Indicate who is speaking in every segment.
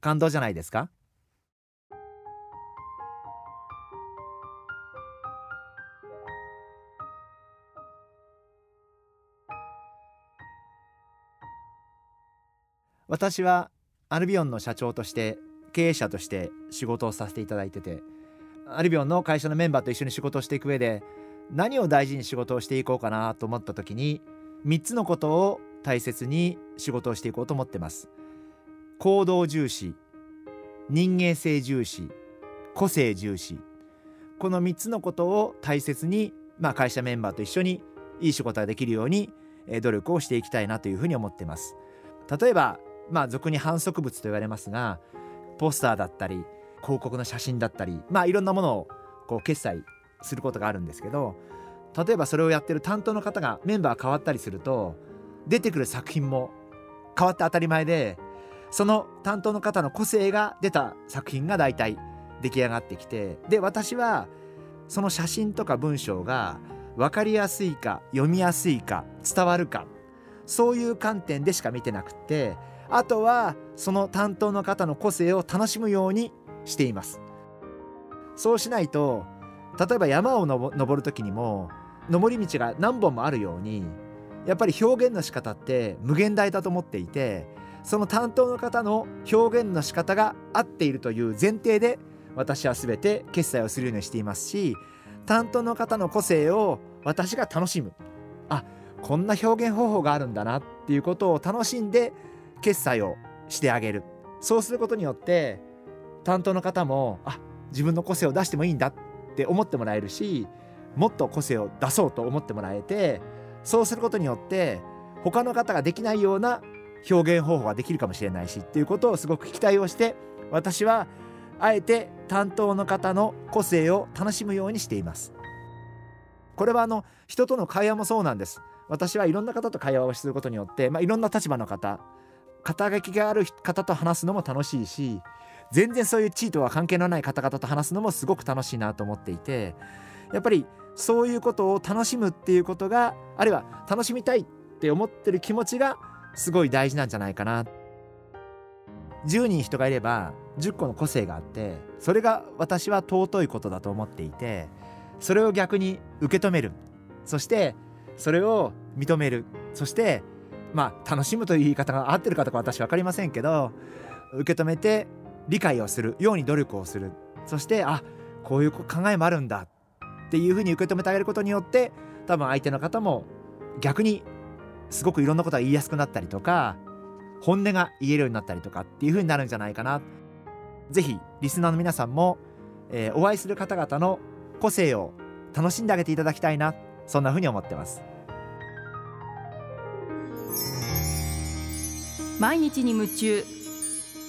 Speaker 1: 感動じゃないですか？私はアルビオンの社長として経営者として仕事をさせていただいててアルビオンの会社のメンバーと一緒に仕事をしていく上で何を大事に仕事をしていこうかなと思った時に3つのことを大切に仕事をしていこうと思ってます。行動重視人間性重視個性重視。この3つのことを大切に、まあ、会社メンバーと一緒にいい仕事ができるように努力をしていきたいなというふうに思ってます。例えばまあ俗に反則物と言われますがポスターだったり広告の写真だったりまあいろんなものをこう決済することがあるんですけど例えばそれをやってる担当の方がメンバー変わったりすると出てくる作品も変わって当たり前でその担当の方の個性が出た作品が大体出来上がってきてで私はその写真とか文章が分かりやすいか読みやすいか伝わるかそういう観点でしか見てなくてあとはその担当の方の個性を楽しむようにしています。そうしないと例えば山を登る時にも登り道が何本もあるようにやっぱり表現の仕方って無限大だと思っていてその担当の方の表現の仕方が合っているという前提で私は全て決済をするようにしていますし担当の方の個性を私が楽しむ。あこんな表現方法があるんだなっていうことを楽しんで決済をしてあげる。そうすることによって担当の方もあ自分の個性を出してもいいんだって思ってもらえるしもっと個性を出そうと思ってもらえてそうすることによって他の方ができないような表現方法ができるかもしれないしっていうことをすごく期待をして私はあえて担当の方の個性を楽しむようにしています。これはあの人との会話もそうなんです。私はいろんな方と会話をすることによって、まあ、いろんな立場の方肩書きがある方と話すのも楽しいし全然そういう地位とは関係のない方々と話すのもすごく楽しいなと思っていてやっぱりそういうことを楽しむっていうことがあるいは楽しみたいって思ってる気持ちがすごい大事なんじゃないかな。10人人がいれば10個の個性があってそれが私は尊いことだと思っていてそれを逆に受け止める。そしてそれを認める。そしてまあ楽しむという言い方が合ってるかとか私分かりませんけど受け止めて理解をする。ように努力をする。そしてあこういう考えもあるんだ。っていうふうに受け止めてあげることによって多分相手の方も逆にすごくいろんなことが言いやすくなったりとか本音が言えるようになったりとかっていうふうになるんじゃないかな。是非リスナーの皆さんも、えー、お会いする方々の個性を楽しんであげていただきたいな。そんなふうに思ってます。
Speaker 2: 毎日に夢中。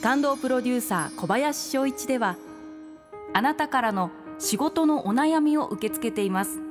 Speaker 2: 感動プロデューサー小林翔一ではあなたからの仕事のお悩みを受け付けています。